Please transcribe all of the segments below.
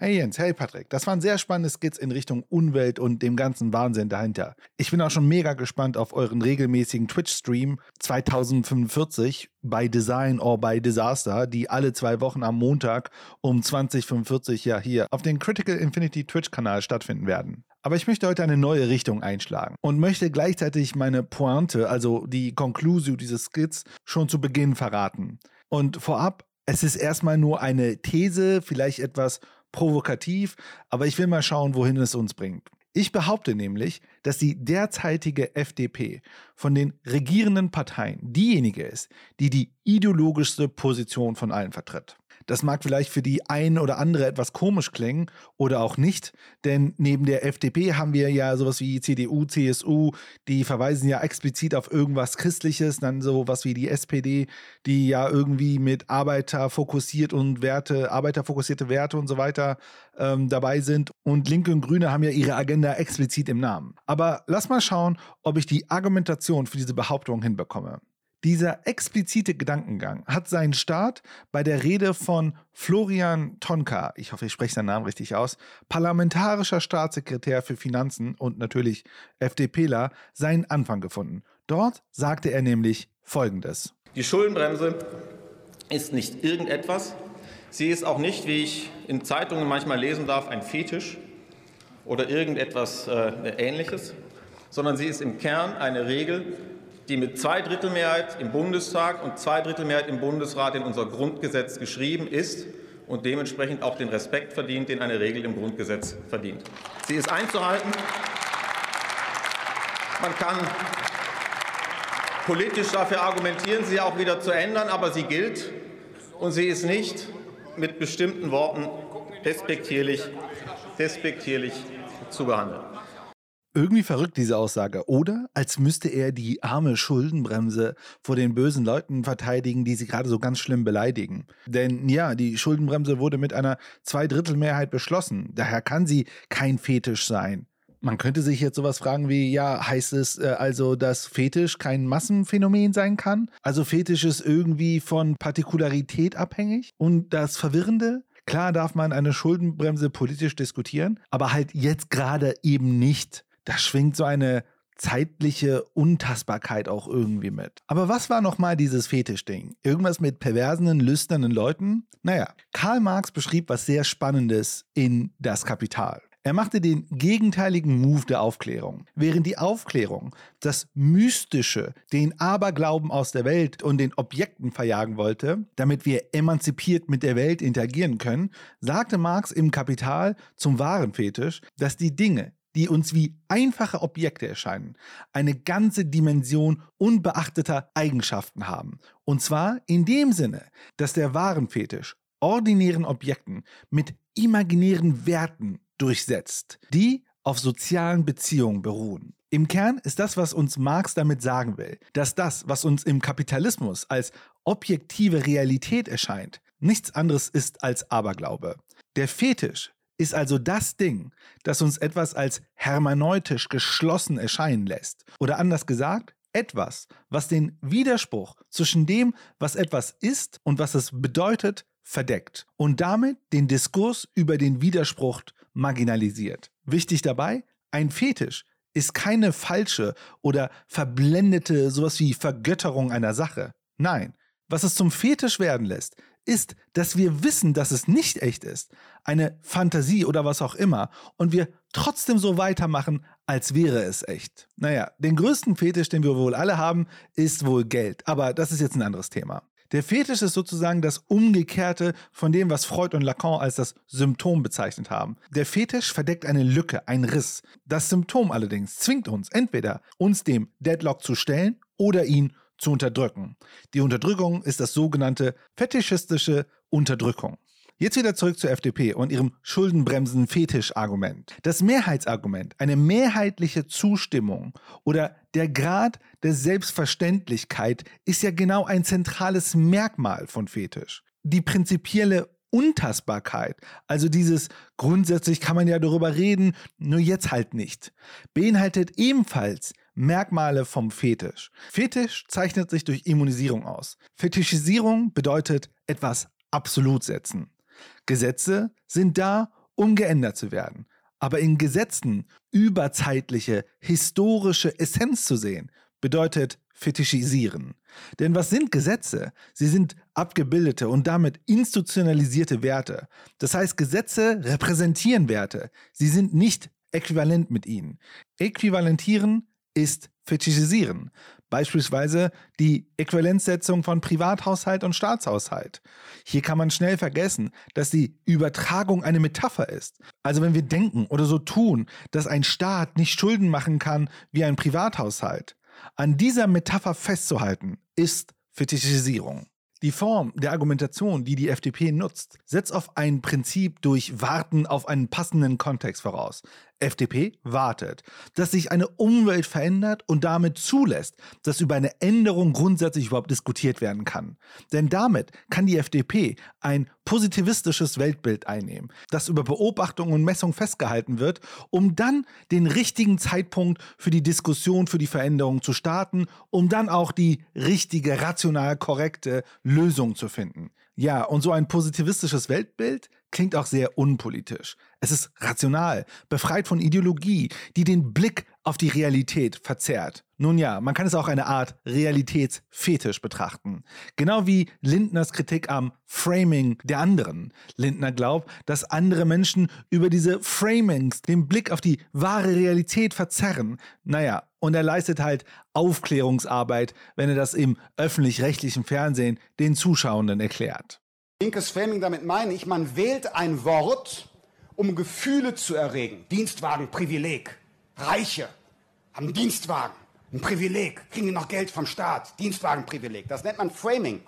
Hey Jens, hey Patrick, das waren sehr spannende Skits in Richtung Umwelt und dem ganzen Wahnsinn dahinter. Ich bin auch schon mega gespannt auf euren regelmäßigen Twitch-Stream 2045 bei Design or by Disaster, die alle zwei Wochen am Montag um 2045 ja hier auf dem Critical Infinity Twitch-Kanal stattfinden werden. Aber ich möchte heute eine neue Richtung einschlagen und möchte gleichzeitig meine Pointe, also die Conclusio dieses Skits, schon zu Beginn verraten. Und vorab, es ist erstmal nur eine These, vielleicht etwas provokativ, aber ich will mal schauen, wohin es uns bringt. Ich behaupte nämlich, dass die derzeitige FDP von den regierenden Parteien diejenige ist, die die ideologischste Position von allen vertritt. Das mag vielleicht für die ein oder andere etwas komisch klingen oder auch nicht, denn neben der FDP haben wir ja sowas wie CDU, CSU, die verweisen ja explizit auf irgendwas Christliches, dann sowas wie die SPD, die ja irgendwie mit Arbeiter fokussiert und Werte, arbeiterfokussierte Werte und so weiter ähm, dabei sind. Und Linke und Grüne haben ja ihre Agenda explizit im Namen. Aber lass mal schauen, ob ich die Argumentation für diese Behauptung hinbekomme. Dieser explizite Gedankengang hat seinen Start bei der Rede von Florian Tonka, ich hoffe, ich spreche seinen Namen richtig aus, parlamentarischer Staatssekretär für Finanzen und natürlich FDPler, seinen Anfang gefunden. Dort sagte er nämlich Folgendes. Die Schuldenbremse ist nicht irgendetwas. Sie ist auch nicht, wie ich in Zeitungen manchmal lesen darf, ein Fetisch oder irgendetwas äh, Ähnliches, sondern sie ist im Kern eine Regel, die mit Zweidrittelmehrheit im Bundestag und Zweidrittelmehrheit im Bundesrat in unser Grundgesetz geschrieben ist und dementsprechend auch den Respekt verdient, den eine Regel im Grundgesetz verdient. Sie ist einzuhalten. Man kann politisch dafür argumentieren, sie auch wieder zu ändern, aber sie gilt und sie ist nicht mit bestimmten Worten despektierlich, despektierlich zu behandeln. Irgendwie verrückt diese Aussage. Oder als müsste er die arme Schuldenbremse vor den bösen Leuten verteidigen, die sie gerade so ganz schlimm beleidigen. Denn ja, die Schuldenbremse wurde mit einer Zweidrittelmehrheit beschlossen. Daher kann sie kein Fetisch sein. Man könnte sich jetzt sowas fragen wie, ja, heißt es äh, also, dass Fetisch kein Massenphänomen sein kann? Also Fetisch ist irgendwie von Partikularität abhängig? Und das Verwirrende, Klar darf man eine Schuldenbremse politisch diskutieren, aber halt jetzt gerade eben nicht da schwingt so eine zeitliche Untastbarkeit auch irgendwie mit. Aber was war nochmal dieses Fetischding? Irgendwas mit perversen, lüsternen Leuten? Naja, Karl Marx beschrieb was sehr Spannendes in Das Kapital. Er machte den gegenteiligen Move der Aufklärung. Während die Aufklärung das Mystische, den Aberglauben aus der Welt und den Objekten verjagen wollte, damit wir emanzipiert mit der Welt interagieren können, sagte Marx im Kapital zum wahren Fetisch, dass die Dinge, die uns wie einfache Objekte erscheinen, eine ganze Dimension unbeachteter Eigenschaften haben. Und zwar in dem Sinne, dass der Warenfetisch ordinären Objekten mit imaginären Werten durchsetzt, die auf sozialen Beziehungen beruhen. Im Kern ist das, was uns Marx damit sagen will, dass das, was uns im Kapitalismus als objektive Realität erscheint, nichts anderes ist als Aberglaube. Der Fetisch ist also das Ding, das uns etwas als hermeneutisch geschlossen erscheinen lässt. Oder anders gesagt, etwas, was den Widerspruch zwischen dem, was etwas ist und was es bedeutet, verdeckt und damit den Diskurs über den Widerspruch marginalisiert. Wichtig dabei, ein Fetisch ist keine falsche oder verblendete sowas wie Vergötterung einer Sache. Nein, was es zum Fetisch werden lässt, ist, dass wir wissen, dass es nicht echt ist, eine Fantasie oder was auch immer, und wir trotzdem so weitermachen, als wäre es echt. Naja, den größten Fetisch, den wir wohl alle haben, ist wohl Geld, aber das ist jetzt ein anderes Thema. Der Fetisch ist sozusagen das Umgekehrte von dem, was Freud und Lacan als das Symptom bezeichnet haben. Der Fetisch verdeckt eine Lücke, einen Riss. Das Symptom allerdings zwingt uns entweder, uns dem Deadlock zu stellen oder ihn zu unterdrücken. Die Unterdrückung ist das sogenannte fetischistische Unterdrückung. Jetzt wieder zurück zur FDP und ihrem Schuldenbremsen-Fetisch-Argument. Das Mehrheitsargument, eine mehrheitliche Zustimmung oder der Grad der Selbstverständlichkeit ist ja genau ein zentrales Merkmal von Fetisch. Die prinzipielle Untastbarkeit, also dieses grundsätzlich kann man ja darüber reden, nur jetzt halt nicht, beinhaltet ebenfalls Merkmale vom Fetisch. Fetisch zeichnet sich durch Immunisierung aus. Fetischisierung bedeutet etwas absolut setzen. Gesetze sind da, um geändert zu werden. Aber in Gesetzen überzeitliche, historische Essenz zu sehen, bedeutet fetischisieren. Denn was sind Gesetze? Sie sind abgebildete und damit institutionalisierte Werte. Das heißt, Gesetze repräsentieren Werte. Sie sind nicht äquivalent mit ihnen. Äquivalentieren ist fetischisieren. Beispielsweise die Äquivalenzsetzung von Privathaushalt und Staatshaushalt. Hier kann man schnell vergessen, dass die Übertragung eine Metapher ist. Also wenn wir denken oder so tun, dass ein Staat nicht Schulden machen kann wie ein Privathaushalt, an dieser Metapher festzuhalten, ist Fetischisierung. Die Form der Argumentation, die die FDP nutzt, setzt auf ein Prinzip durch Warten auf einen passenden Kontext voraus. FDP wartet, dass sich eine Umwelt verändert und damit zulässt, dass über eine Änderung grundsätzlich überhaupt diskutiert werden kann. Denn damit kann die FDP ein positivistisches Weltbild einnehmen, das über Beobachtung und Messung festgehalten wird, um dann den richtigen Zeitpunkt für die Diskussion für die Veränderung zu starten, um dann auch die richtige, rational korrekte Lösung zu finden. Ja, und so ein positivistisches Weltbild klingt auch sehr unpolitisch. Es ist rational, befreit von Ideologie, die den Blick auf die Realität verzerrt. Nun ja, man kann es auch eine Art Realitätsfetisch betrachten. Genau wie Lindners Kritik am Framing der anderen. Lindner glaubt, dass andere Menschen über diese Framings den Blick auf die wahre Realität verzerren. Naja, und er leistet halt Aufklärungsarbeit, wenn er das im öffentlich-rechtlichen Fernsehen den Zuschauenden erklärt. Linkes Framing, damit meine ich, man wählt ein Wort, um Gefühle zu erregen. Dienstwagen, Privileg. Reiche haben Dienstwagen, ein Privileg, kriegen die noch Geld vom Staat, Dienstwagenprivileg. Das nennt man Framing,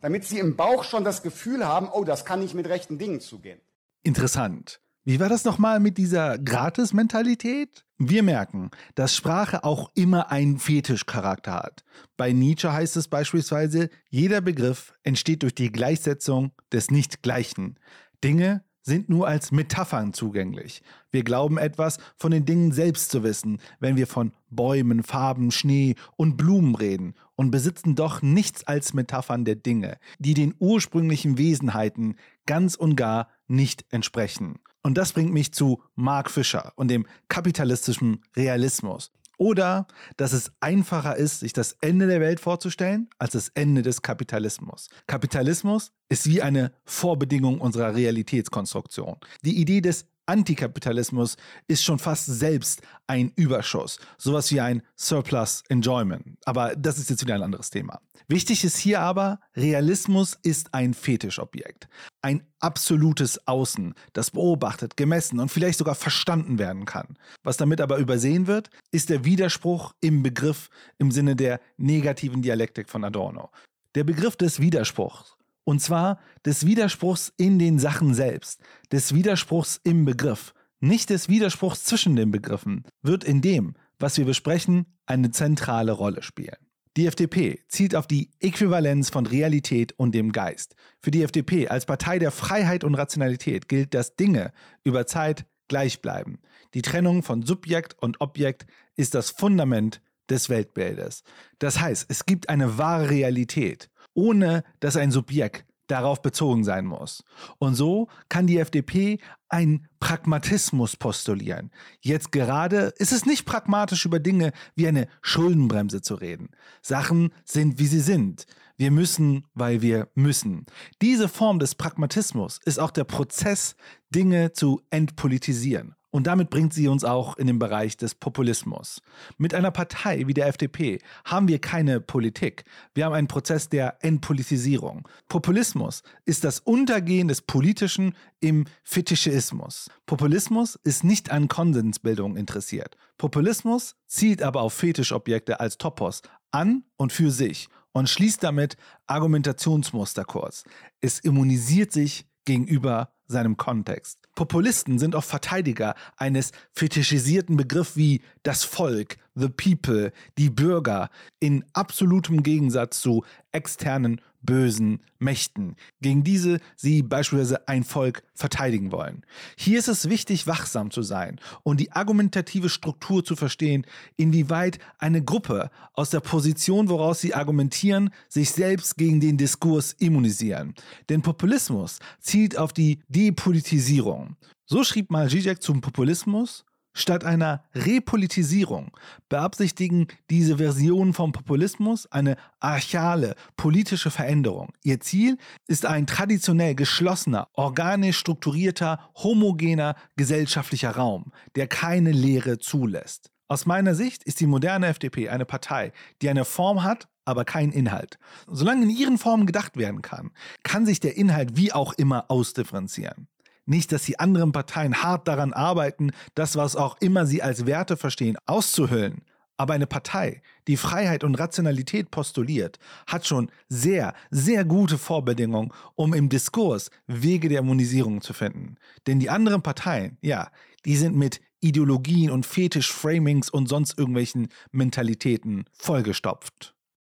damit sie im Bauch schon das Gefühl haben, oh, das kann nicht mit rechten Dingen zugehen. Interessant. Wie war das nochmal mit dieser Gratis-Mentalität? Wir merken, dass Sprache auch immer einen Fetischcharakter hat. Bei Nietzsche heißt es beispielsweise, jeder Begriff entsteht durch die Gleichsetzung des Nicht-Gleichen. Dinge sind nur als Metaphern zugänglich. Wir glauben etwas von den Dingen selbst zu wissen, wenn wir von Bäumen, Farben, Schnee und Blumen reden und besitzen doch nichts als Metaphern der Dinge, die den ursprünglichen Wesenheiten ganz und gar nicht entsprechen. Und das bringt mich zu Mark Fischer und dem kapitalistischen Realismus. Oder dass es einfacher ist, sich das Ende der Welt vorzustellen, als das Ende des Kapitalismus. Kapitalismus ist wie eine Vorbedingung unserer Realitätskonstruktion. Die Idee des Antikapitalismus ist schon fast selbst ein Überschuss, sowas wie ein Surplus Enjoyment. Aber das ist jetzt wieder ein anderes Thema. Wichtig ist hier aber, Realismus ist ein Fetischobjekt. Ein absolutes Außen, das beobachtet, gemessen und vielleicht sogar verstanden werden kann. Was damit aber übersehen wird, ist der Widerspruch im Begriff im Sinne der negativen Dialektik von Adorno. Der Begriff des Widerspruchs und zwar des Widerspruchs in den Sachen selbst, des Widerspruchs im Begriff, nicht des Widerspruchs zwischen den Begriffen, wird in dem, was wir besprechen, eine zentrale Rolle spielen. Die FDP zielt auf die Äquivalenz von Realität und dem Geist. Für die FDP als Partei der Freiheit und Rationalität gilt, dass Dinge über Zeit gleich bleiben. Die Trennung von Subjekt und Objekt ist das Fundament des Weltbildes. Das heißt, es gibt eine wahre Realität ohne dass ein Subjekt darauf bezogen sein muss. Und so kann die FDP einen Pragmatismus postulieren. Jetzt gerade ist es nicht pragmatisch über Dinge wie eine Schuldenbremse zu reden. Sachen sind, wie sie sind. Wir müssen, weil wir müssen. Diese Form des Pragmatismus ist auch der Prozess, Dinge zu entpolitisieren. Und damit bringt sie uns auch in den Bereich des Populismus. Mit einer Partei wie der FDP haben wir keine Politik. Wir haben einen Prozess der Entpolitisierung. Populismus ist das Untergehen des Politischen im Fetischismus. Populismus ist nicht an Konsensbildung interessiert. Populismus zielt aber auf Fetischobjekte als Topos an und für sich und schließt damit Argumentationsmuster kurz. Es immunisiert sich gegenüber seinem Kontext. Populisten sind auch Verteidiger eines fetischisierten Begriffs wie das Volk, the people, die Bürger, in absolutem Gegensatz zu externen bösen Mächten, gegen diese sie beispielsweise ein Volk verteidigen wollen. Hier ist es wichtig, wachsam zu sein und die argumentative Struktur zu verstehen, inwieweit eine Gruppe aus der Position, woraus sie argumentieren, sich selbst gegen den Diskurs immunisieren. Denn Populismus zielt auf die Depolitisierung. So schrieb mal Zizek zum Populismus, Statt einer Repolitisierung beabsichtigen diese Versionen vom Populismus eine archale politische Veränderung. Ihr Ziel ist ein traditionell geschlossener, organisch strukturierter, homogener gesellschaftlicher Raum, der keine Lehre zulässt. Aus meiner Sicht ist die moderne FDP eine Partei, die eine Form hat, aber keinen Inhalt. Solange in ihren Formen gedacht werden kann, kann sich der Inhalt wie auch immer ausdifferenzieren. Nicht, dass die anderen Parteien hart daran arbeiten, das, was auch immer sie als Werte verstehen, auszuhüllen. Aber eine Partei, die Freiheit und Rationalität postuliert, hat schon sehr, sehr gute Vorbedingungen, um im Diskurs Wege der Immunisierung zu finden. Denn die anderen Parteien, ja, die sind mit Ideologien und Fetisch-Framings und sonst irgendwelchen Mentalitäten vollgestopft.